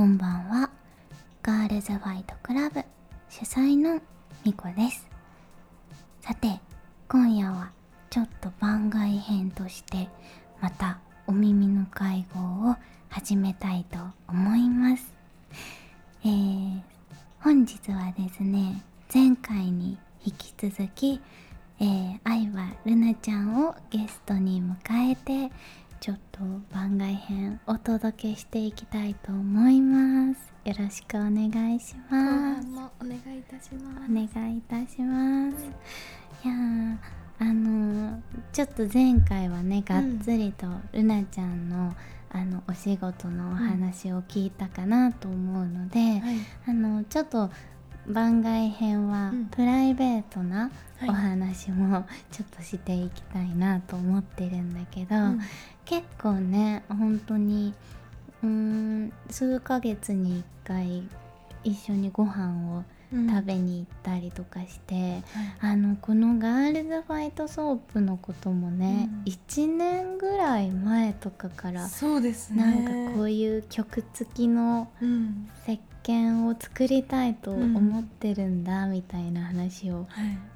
こんばんは。ガールズファイトクラブ主催のみこです。さて今夜はちょっと番外編としてまたお耳の会合を始めたいと思います。えー、本日はですね前回に引き続きえー、愛はルナちゃんをゲストに迎えてちょっと番外編お届けしていきたいと思います。よろしくお願いします。お願いいたします。お願いいたします、いやあのちょっと前回はねがっつりとルナちゃんの、あのお仕事のお話を聞いたかなと思うので、はい、あのちょっと番外編はプライベートなお話もちょっとしていきたいなと思ってるんだけど、うん、結構ね本当にうん数ヶ月に1回一緒にご飯を食べに行ったりとかして、うんはい、あのこのガールズファイトソープのこともね、うん、1年ぐらい前とかからそうですね。なんかこういう曲付きの石鹸を作りたいと思ってるんだみたいな話を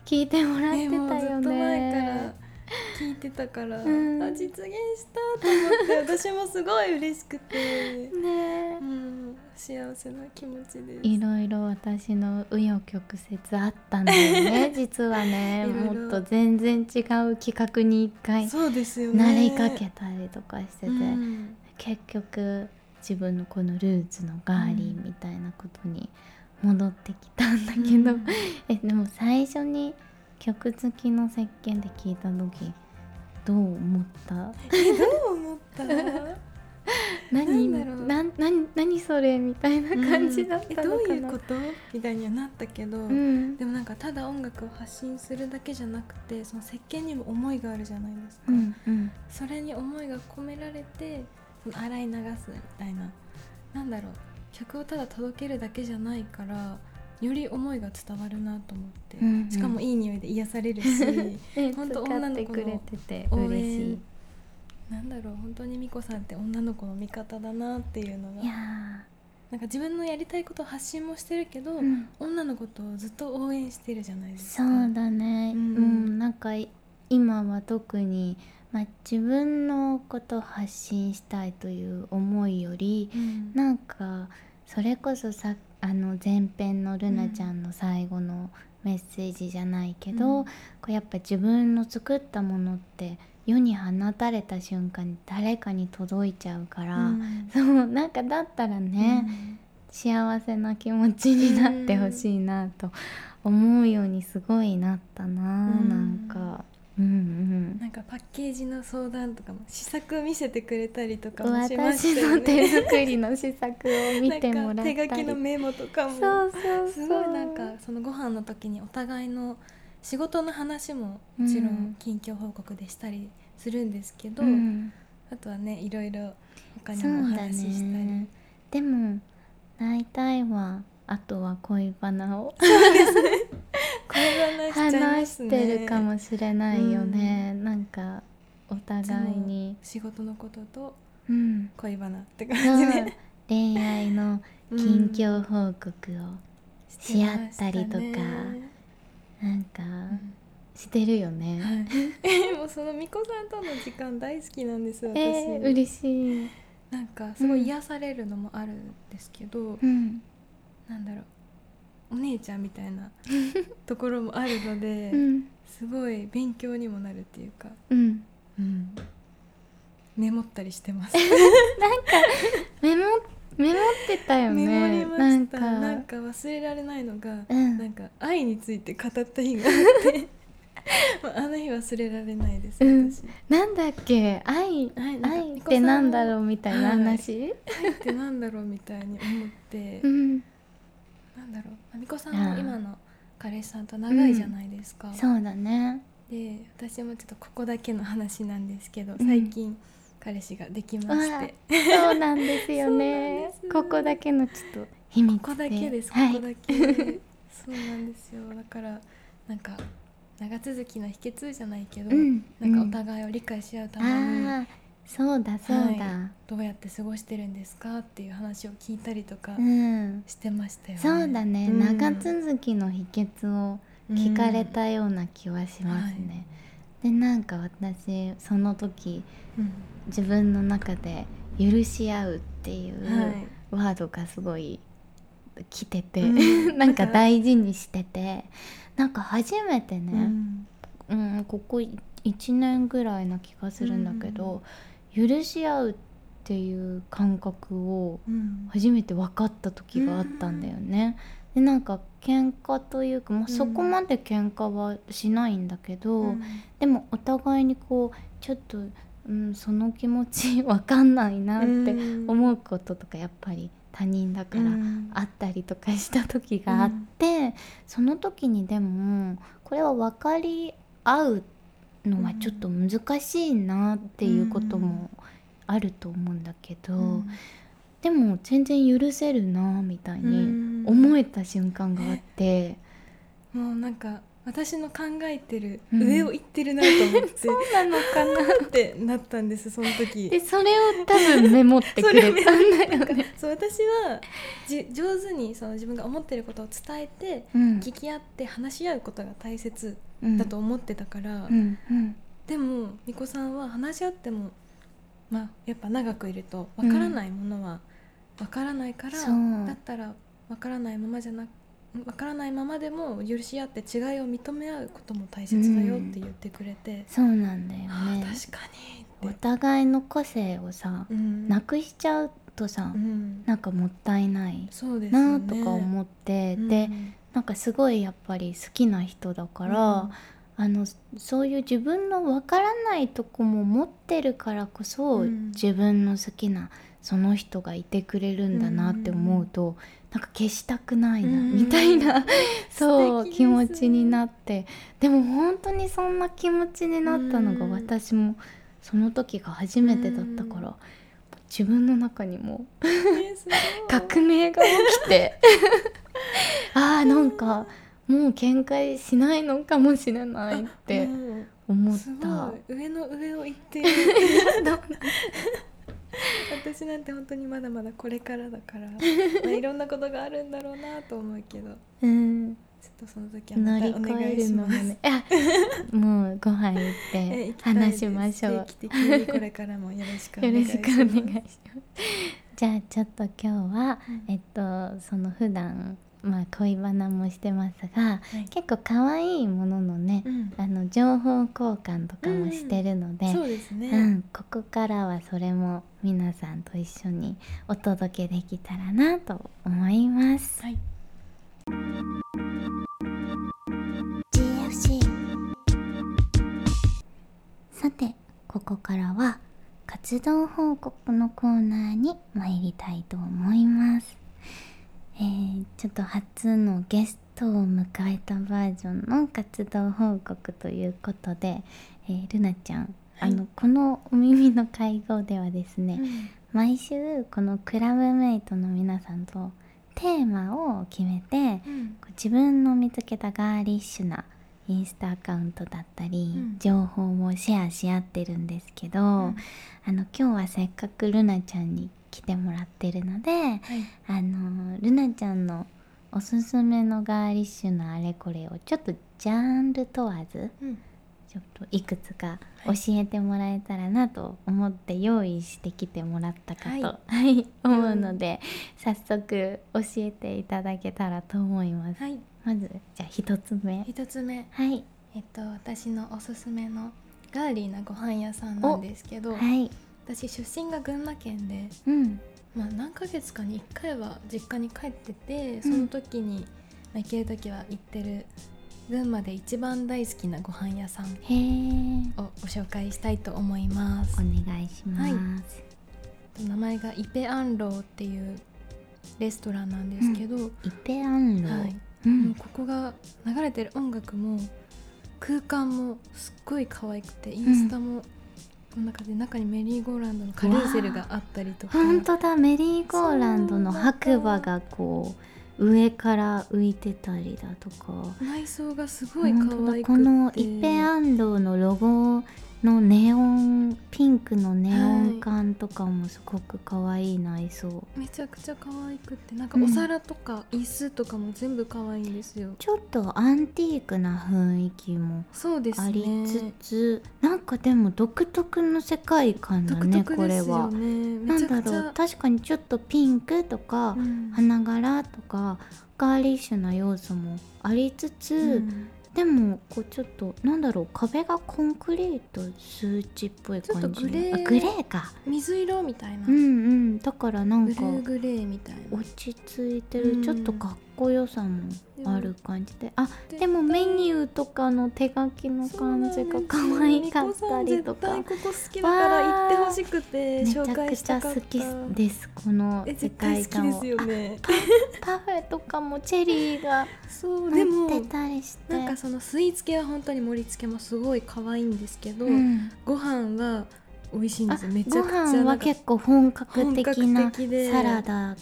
聞いてもらってたよね。聞いてたから、うん、あ実現したと思って私もすごい嬉しくて。ね、うん、幸せな気持ちです。いろいろ私の紆余曲折あったんだよね 実はね。もっと全然違う企画に一回そうですよ、ね、なりかけたりとかしてて、うん、結局自分のこのルーツのガーリーみたいなことに戻ってきたんだけど、うん、えでも最初に曲付きの石鹸で聞いた時どう思った？えどう思った？何な何何それみたいな感じだったのかな、うん、どういうこと？みたいにはなったけど、うん、でもなんかただ音楽を発信するだけじゃなくてその石鹸にも思いがあるじゃないですか、うんうん、それに思いが込められてその洗い流すみたいな。なんだろう。曲をただ届けるだけじゃないからより思いが伝わるなと思って、うんうん、しかもいい匂いで癒されるし 本当女の子の応援なんだろう本当に美子さんって女の子の味方だなっていうのがなんか自分のやりたいことを発信もしてるけど、うん、女の子とずっと応援してるじゃないですか。そうだね、うん、うん、なんか今は特にまあ、自分のことを発信したいという思いより、うん、なんかそれこそさあの前編のルナちゃんの最後のメッセージじゃないけど、うん、こうやっぱ自分の作ったものって世に放たれた瞬間に誰かに届いちゃうから、うん、そうなんかだったらね、うん、幸せな気持ちになってほしいなと思うようにすごいなったな、うん、なんか。うんうん、なんかパッケージの相談とかも試作見せてくれたりとかもしましたよね。私の手作りの試作を見てもらったり手書きのメモとかも。そうそうすごいなんかそのご飯の時にお互いの仕事の話ももちろん近況報告でしたりするんですけど、うん、あとはねいろいろ他にもお話ししたり、ね、でも大体はあとは恋バナを。そうですね話してるかもしれないよね、うん、なんかお互いに。仕事のことと恋バナって感じで、うん、恋愛の近況報告をし合ったりとか、うんね、なんか、してるよね、はい、もうその巫女さんとの時間大好きなんです私、えー、嬉しい。なんかすごい癒されるのもあるんですけど、うん、なんだろうお姉ちゃんみたいな ところもあるので、うん、すごい勉強にもなるっていうか、うん、うん、メモったりしてます。なんかメモメモってたよね。メモりました。なんか。忘れられないのが、うん、なんか愛について語った日があって あの日忘れられないです、うん、なんだっけ？愛愛ってなんだろうみたいな話、はい、愛ってなんだろうみたいに思って、うん。なんだろう。あみこさんも今の彼氏さんと長いじゃないですか、うん、そうだね。で私もちょっとここだけの話なんですけど最近、彼氏ができまして。そうなんですよね。ここだけのちょっと秘密ここだけですここだけ、はい、そうなんですよ。だからなんか長続きの秘訣じゃないけど、うん、なんかお互いを理解し合うために、そうだそうだ、はい、どうやって過ごしてるんですかっていう話を聞いたりとかしてましたよね、うん、そうだね、うん、長続きの秘訣を聞かれたような気はしますね、うん。はい、でなんか私その時、自分の中で「許し合う」っていうワードがすごい来てて、なんか大事にしててなんか初めてね、うん。ここ1年ぐらいな気がするんだけど、許し合うっていう感覚を初めて分かった時があったんだよね。でなんか喧嘩というか、まあ、そこまで喧嘩はしないんだけど、うん、でもお互いにこうちょっと、うん、その気持ち分かんないなって思うこととかやっぱり他人だからあったりとかした時があって、うん、その時にでもこれは分かり合うのはちょっと難しいなっていうこともあると思うんだけど、うん、でも全然許せるなみたいに思えた瞬間があって、うん、もうなんか私の考えてる上を行ってるなと思って、そうなのかなってなったんですその時。でそれを多分メモってくれたんだよね。そう私はじ上手にその自分が思ってることを伝えて、うん、聞き合って話し合うことが大切だと思ってたから、うんうん、でもみこさんは話し合ってもまあやっぱ長くいるとわからないものはわからないから、だったらわからないままじゃなくわからないままでも許し合って違いを認め合うことも大切だよって言ってくれて、うん、そうなんだよね。確かにお互いの個性をさ、うん、なくしちゃうとさ、うん、なんかもったいないなとか思って、ね、でなんかすごいやっぱり好きな人だから、あのそういう自分のわからないとこも持ってるからこそ、自分の好きなその人がいてくれるんだなって思うと、なんか消したくないな、みたいな そう気持ちになって。でも本当にそんな気持ちになったのが私もその時が初めてだったから。自分の中にも 革命が起きて ああなんかもう見解しないのかもしれないって思った。上の上を行って。私なんて本当にまだまだこれからだから、まあ、いろんなことがあるんだろうなと思うけど、うん、ちょっとその時はまたお願いします。ね、もうご飯行って話しましょう。定期的にこれからもよろしくお願いします。じゃあちょっと今日は、うん、えっとその普段まあ、恋バナもしてますが、はい、結構可愛いもののね、うん、あの情報交換とかもしてるので、うん、そうですね、うん、ここからはそれも皆さんと一緒にお届けできたらなと思います。はい。GFC さてここからは活動報告のコーナーに参りたいと思います。えー、ちょっと初のゲストを迎えたバージョンの活動報告ということで、えー、ルナちゃん、はい、あのこのお耳の会合ではですね、うん、毎週このクラブメイトの皆さんとテーマを決めて、うん、自分の見つけたガーリッシュなインスタアカウントだったり、うん、情報もシェアし合ってるんですけど、あの今日はせっかくルナちゃんに来てもらってるので、はい、あのルナちゃんのおすすめのガーリッシュのあれこれをちょっとジャンル問わず、うん、ちょっといくつか教えてもらえたらなと思って用意してきてもらったかと、はい、思うので、うん、早速教えていただけたらと思います。はい、まずじゃあ一つ目。一つ目。はい。えっと私のおすすめのガーリーなご飯屋さんなんですけど、はい、私出身が群馬県で、うん、まあ、何ヶ月かに1回は実家に帰っててその時に、まあ、行ける時は行ってる群馬で一番大好きなご飯屋さんをご紹介したいと思います。お願いします、はい、名前がイペアンローっていうレストランなんですけど、うん、イペアンロー、はい。うん、ここが流れてる音楽も空間もすっごい可愛くてインスタもこの中で中にメリーゴーランドのカルーセルがあったりとか。本当だメリーゴーランドの白馬がこう上から浮いてたりだとか。内装がすごい可愛くて。このイペアンドのロゴのネオンピンクのネオン管とかもすごく可愛い内装、はい、めちゃくちゃ可愛くってなんかお皿とか椅子とかも全部可愛いんですよ、うん、ちょっとアンティークな雰囲気もありつつ、ね、なんかでも独特の世界観だね、ね、これは。なんだろう確かにちょっとピンクとか、うん、花柄とかガーリッシュな要素もありつつ、うんでもこうちょっとなんだろう壁がコンクリート数値っぽい感じ。ちょっとグレーグレーか。水色みたいな。うんうん。だからなんかグレーみたいな。落ち着いてる、ちょっとかっこよさもある感じで。あでもメニューとかの手書きの感じが可愛かったりとか。ここ好きだから行ってほしくて紹介したかった。めちゃくちゃ好きです。この世界観をですよね。パフェとかもチェリーがってたりして。なんかそのスイーツ系は本当に盛り付けもすごい可愛いんですけど、うん、ご飯は美味しいんですよ。めちゃくちゃご飯は結構本格的なサラダ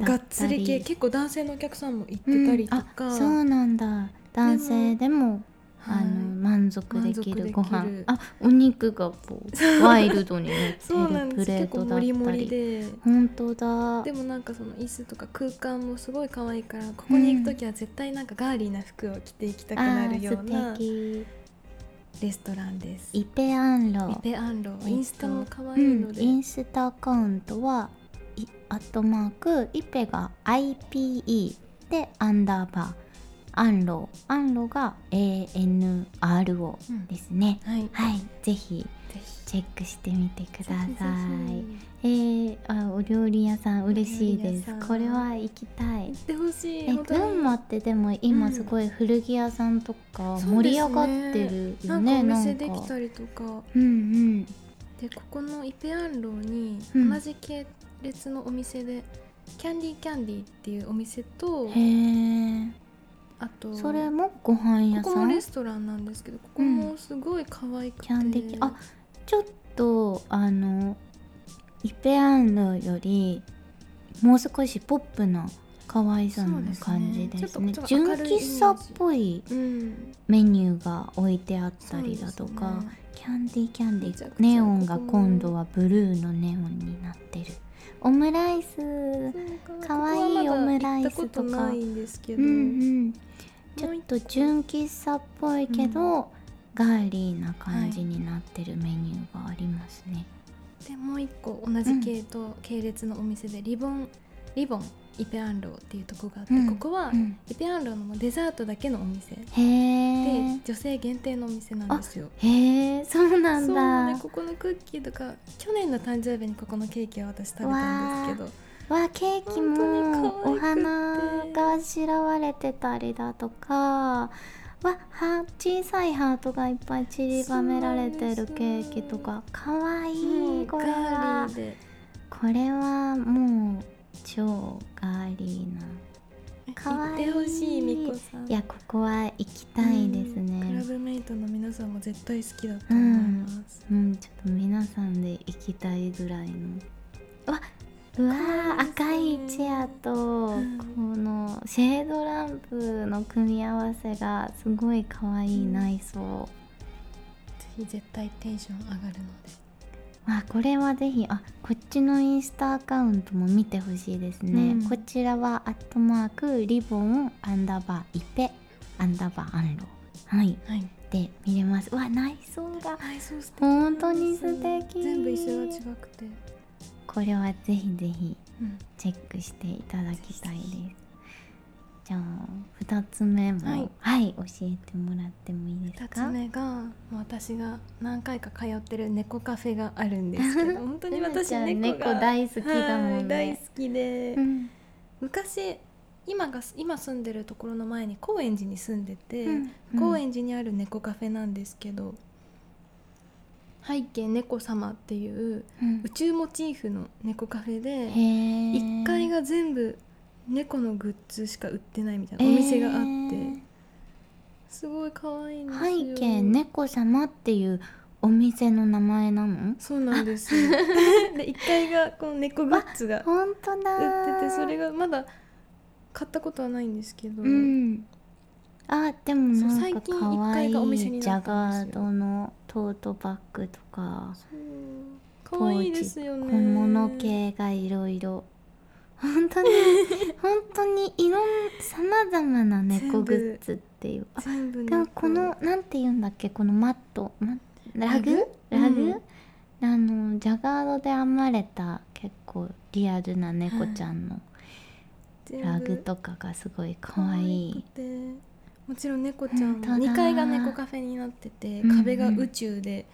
がっつり系結構男性のお客さんも行ってたりとか、うん、そうなんだ。男性でもあの満足できる。ご飯。あお肉がこうワイルドに乗ってるプレートだったり。盛りで。本当だ。でもなんかその椅子とか空間もすごい可愛いからここに行く時は絶対なんかガーリーな服を着ていきたくなるような、うん、レストランです。イペアンロイペアンロインスタも可愛いので、うん、インスタアカウントはアットマークイペが IPE でアンダーバーアンロアンロが ANRO ですね、うん、はい、はい、ぜひチェックしてみてください。えー、あお料理屋さん嬉しいです。これは行きたい。行ってほしいえ群馬ってでも今すごい古着屋さんとか盛り上がってるよね、うん、なんかお店できたりとか。うんうん。でここのイペアンロに同じ系列のお店で、うん、キャンディーキャンディーっていうお店とへえあとそれもご飯屋さん？ここもレストランなんですけどここもすごい可愛くて、うん、キャンディーあちょっとあのイペアンロよりもう少しポップな可愛さの感じですね、ね、純喫茶っぽいメニューが置いてあったりだとか、ね、キャンディーキャンディーネオンが今度はブルーのネオンになってるオムライス。か。わいいオムライスとか。うんうん。ちょっと純喫茶っぽいけど、うん、ガーリーな感じになってるメニューがありますね、はい、でもう一個同じ系と系列のお店でリボンリボンイペアンローっていうとこがあって、うん、ここはイペアンローのデザートだけのお店。で女性限定のお店なんですよ。へえそうなんだ。ねここのクッキーとか去年の誕生日にここのケーキを私食べたんですけど。わケーキもお花があしらわれてたりだとか。わは小さいハートがいっぱい散りばめられてるケーキとか。かわいいこれは。これはもう超ガーリーな。可愛い。ほしいみこさん。いやここは行きたいですね、うん、クラブメイトの皆さんも絶対好きだと思います、うん、うん、ちょっと皆さんで行きたいぐらいの。わうわ赤いチェアと、このシェードランプの組み合わせがすごい可愛い内装、ぜひ絶対テンション上がるのであこれはぜひあこっちのインスタアカウントも見てほしいですね、うん、こちらはアットマークリボンアンダーバーイペアンダーバーアンロはい、はい、で見れます。わ内装が内装素敵本当に素敵。全部椅子が違くて。これはぜひぜひチェックしていただきたいです、うんじゃあ2つ目も、はい、はい、教えてもらってもいいですか？2つ目が私が何回か通ってる猫カフェがあるんですけど 本当に私猫が大好きだもんね、大好きで、うん、昔今が今住んでるところの前に高円寺に住んでて、うん。うん、高円寺にある猫カフェなんですけど背景猫様っていう、宇宙モチーフの猫カフェで1階が全部猫のグッズしか売ってないみたいなお店があって、えー、すごい可愛いんですよ。背景猫様っていうお店の名前なの？そうなんです で1階がこの猫グッズが売っててそれがまだ買ったことはないんですけど、うん、あでもなんか可愛いジャガードのトートバッグとか。可愛いですよね。小物系がいろいろ本当に 本当にいろんさまざまな猫グッズっていう。全部でもこのなんて言うんだっけこのマット。マラグ？ラグ、うん、あのジャガードで編まれた結構リアルな猫ちゃんのラグとかがすごい可愛い。もちろん猫ちゃん2階が猫カフェになってて壁が宇宙で、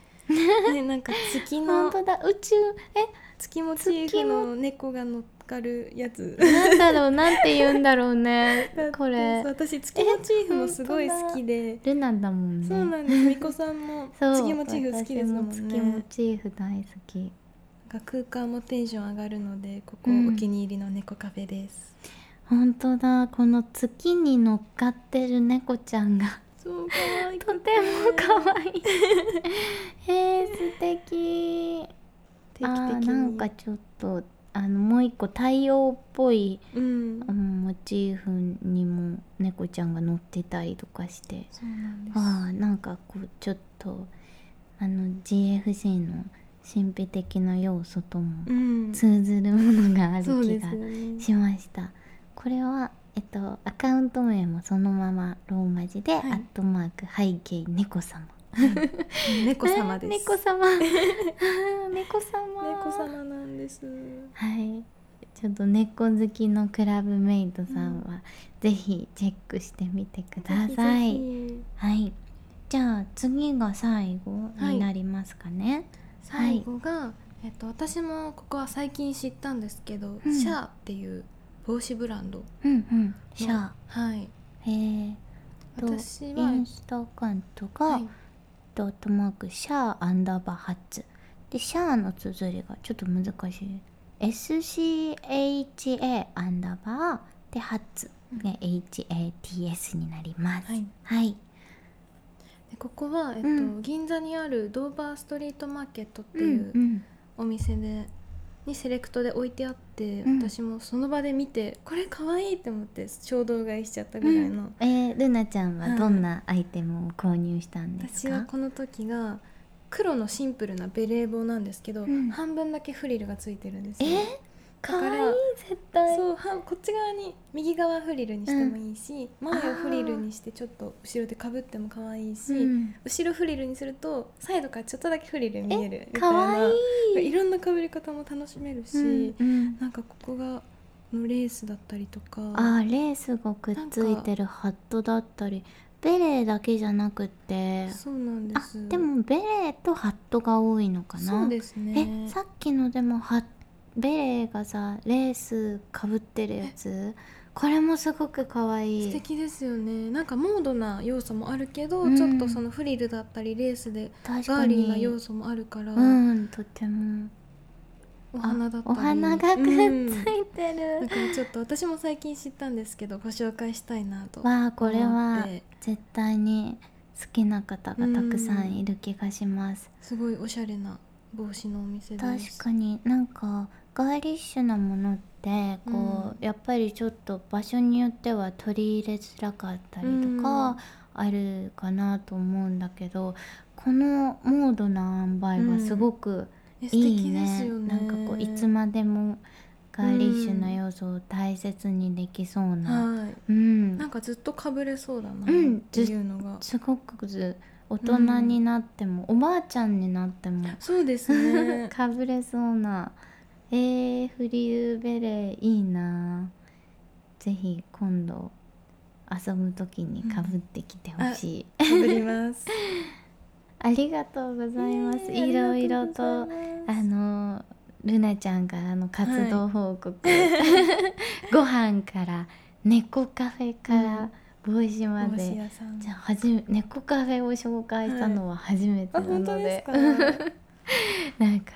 ね、なんか月の本当だ。宇宙？え？月モチーフの猫が乗っかるやつ。なんだろうなんて言うんだろうね。これ。私月モチーフもすごい好きで。ルナだもんね。そうなんです。みこさんも月モチーフ好きですもんね。月モチーフ大好き。空間もテンション上がるのでここお気に入りの猫カフェです、うん、本当だ。この月に乗っかってる猫ちゃんが。そう可愛いとても可愛い。えー、素敵。あなんかちょっとあのもう一個太陽っぽい、うん、モチーフにも猫ちゃんが乗ってたりとかして。そあなんかこうちょっとあの GFC の神秘的な要素とも通ずるものがある気がしました。うんね、これはえっとアカウント名もそのままローマ字で、はい、アットマーク背景猫様 猫様です。猫様。猫様。猫様なんです。はい。ちょっと猫好きのクラブメイトさんは、うん、ぜひチェックしてみてください。はい。じゃあ次が最後になりますかね。はい、最後が、えっと私もここは最近知ったんですけど、うん、シャーっていう帽子ブランド。うんうん。シャー。はい。へえ。私はインスタアカウントが、はいドットマークシャーアンダーバーハッツ。でシャーの綴りがちょっと難しい。SCHA アンダーバーでハッツが HATS になります。はい、はい、でここは、えっと、うん、銀座にあるドーバーストリートマーケットっていうお店で、にセレクトで置いてあって、うん、私もその場で見てこれかわいいって思って衝動買いしちゃったぐらいの、うん、えー、ルナちゃんはどんなアイテムを購入したんですか、私はこの時が黒のシンプルなベレー帽なんですけど、うん、半分だけフリルがついてるんですよ、えーかわいい絶対。そうはこっち側に右側フリルにしてもいいし、うん、前をフリルにしてちょっと後ろでかぶっても可愛いし、うん、後ろフリルにするとサイドからちょっとだけフリル見えるみたいな。いい。ろんなかぶり方も楽しめるし、うんうん、なんかここがのレースだったりとかあレースがくっついてるハットだったりベレーだけじゃなくて。そうなんです。でもベレーとハットが多いのかな。そうですね。えさっきのでもハッベレーがさレースかぶってるやつ。これもすごく可愛い。素敵ですよね。なんかモードな要素もあるけど、うん、ちょっとそのフリルだったりレースでガーリーな要素もあるからうんとても。お花だったり。お花がくっついてる、うん、だからちょっと私も最近知ったんですけどご紹介したいなとわあこれは絶対に好きな方がたくさんいる気がします、すごいおしゃれな帽子のお店です。確かに。なんかガーリッシュなものってこう、うん、やっぱりちょっと場所によっては取り入れづらかったりとかあるかなと思うんだけど、うん、このモードな塩梅はすごくいいね。うん、ね。なんかこういつまでもガーリッシュな要素を大切にできそうな、はい、うん、なんかずっとかぶれそうだなっていうのが、すごくず大人になっても、おばあちゃんになってもそうですね。かぶれそうなえー、フリューベレーいいな。ぜひ今度遊ぶ時にかぶってきてほしい、かぶります。ありがとうございます、いろいろとあのルナちゃんからの活動報告、はい、ご飯から猫カフェから、うん。帽子までじゃあはじめ猫カフェを紹介したのは初めてなので、はい、なんか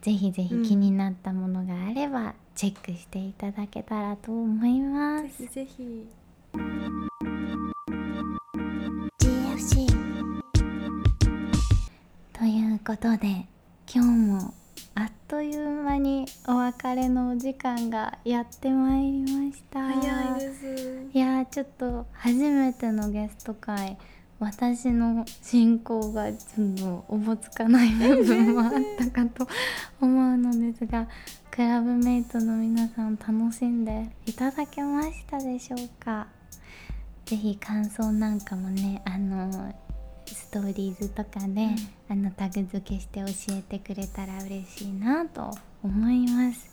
ぜひぜひ気になったものがあれば、チェックしていただけたらと思います。ぜひぜひ。GFC ということで今日もあっという間にお別れのお時間がやってまいりました。早いです。いやちょっと初めてのゲスト会私の進行がちょっとおぼつかない部分もあったかと思うのですがクラブメイトの皆さん楽しんでいただけましたでしょうか？是非感想なんかもねあのストーリーズとかで、うん、あのタグ付けして教えてくれたら嬉しいなと思います。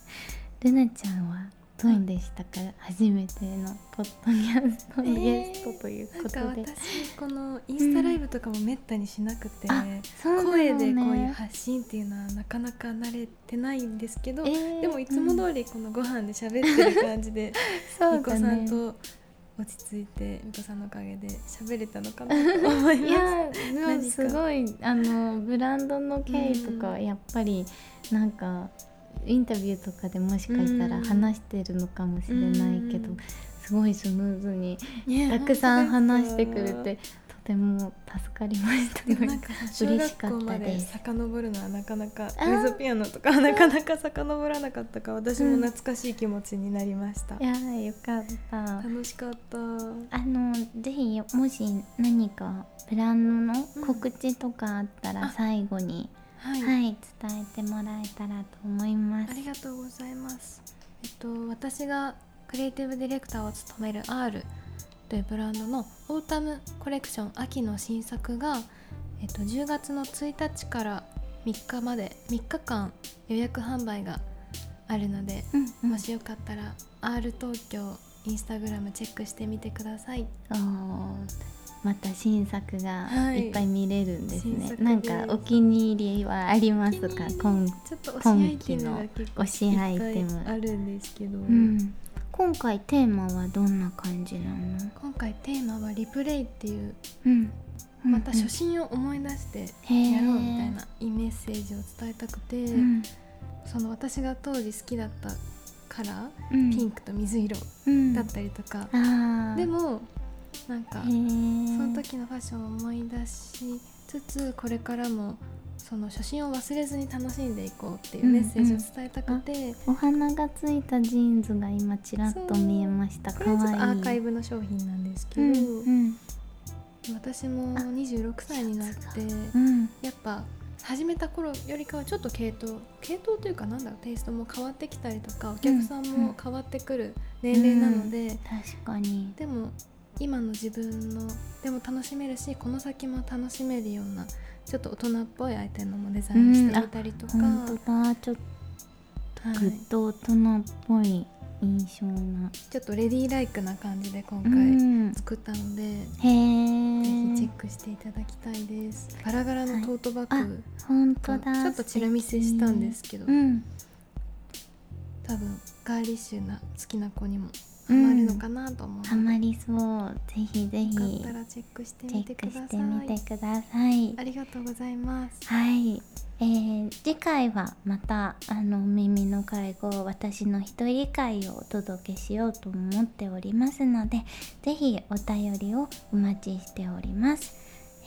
ルナちゃんはどうでした。か、はい、初めてのポッドキャストゲストということで、えー、私このインスタライブとかもめったにしなくて、うん、声でこういう発信っていうのはなかなか慣れてないんですけど、えー、でもいつも通りこのご飯で喋ってる感じで、うん、みこさんと落ち着いてみこさんのおかげで喋れたのかなと思います。いやすごいあのブランドの経緯とかやっぱりなんかインタビューとかでもしかしたら話してるのかもしれないけど、すごいスムーズにたくさん話してくれてとても助かりました。でもなんか嬉しかったです。遡るのはなかなかメゾピアノとかなかなか遡らなかったか私も懐かしい気持ちになりました、うん、いやよかった。楽しかった。あのぜひもし何かブランドの告知とかあったら最後に、うんはい、はい、伝えてもらえたらと思います。ありがとうございます。えっと私がクリエイティブディレクターを務める R というブランドのオータムコレクション秋の新作が、えっと、10月の1日から3日まで3日間予約販売があるので、うんうん、もしよかったら R 東京インスタグラムチェックしてみてください。また新作がい。っぱい見れるんですね、はい、なんかお気に入りはありますか？今今期の推しアイテムあるんですけど、うん、今回テーマはどんな感じなの？今回テーマはリプレイっていう、うん、また初心を思い出してやろうみたいなイメッセージを伝えたくて、うん、その私が当時好きだったカラー、ピンクと水色だったりとか、でもなんかその時のファッションを思い出しつつこれからもその初心を忘れずに楽しんでいこうっていうメッセージを伝えたくて、うんうん、お花がついたジーンズが今ちらっと見えました。これはちょっとアーカイブの商品なんですけど、うんうん、私も26歳になって、うん、やっぱ始めた頃よりかはちょっと系統系統というかなんだろうテイストも変わってきたりとかお客さんも変わってくる年齢なので、確かに。でも今の自分のでも楽しめるしこの先も楽しめるようなちょっと大人っぽいアイテムもデザインしてみたりとか、うん、本当だ。ちょっとぐっと大人っぽい印象な、ちょっとレディーライクな感じで今回作ったので、うん、ぜひチェックしていただきたいです。ガラガラのトートバッグ、はい、本当だ。ちょっとチラ見せしたんですけど、うん、多分ガーリッシュな好きな子にもハマるのかなと思う、ハマりそうぜひぜひよかったらチェックしてみてください。してみてくださいありがとうございます。はい。えー、次回はまたあの耳の介護私の一人会をお届けしようと思っておりますのでぜひお便りをお待ちしております、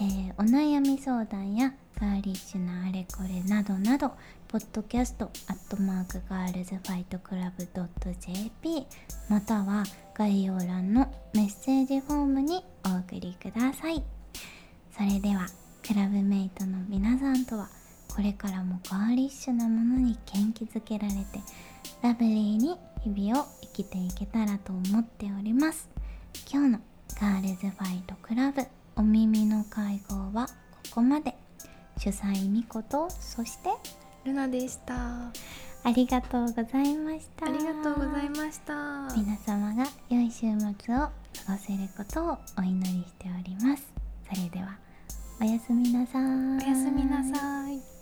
えー、お悩み相談やガーリッシュなあれこれなどなどポッドキャストアットマークガールズファイトクラブ .jp または概要欄のメッセージフォームにお送りください。それではクラブメイトの皆さんとはこれからもガーリッシュなものに元気づけられてラブリーに日々を生きていけたらと思っております。今日のガールズファイトクラブお耳の会合はここまで。主催みことそしてルナでした。ありがとうございました。ありがとうございました。皆様が良い週末を過ごせることをお祈りしております。それではおやすみなさい。おやすみなさい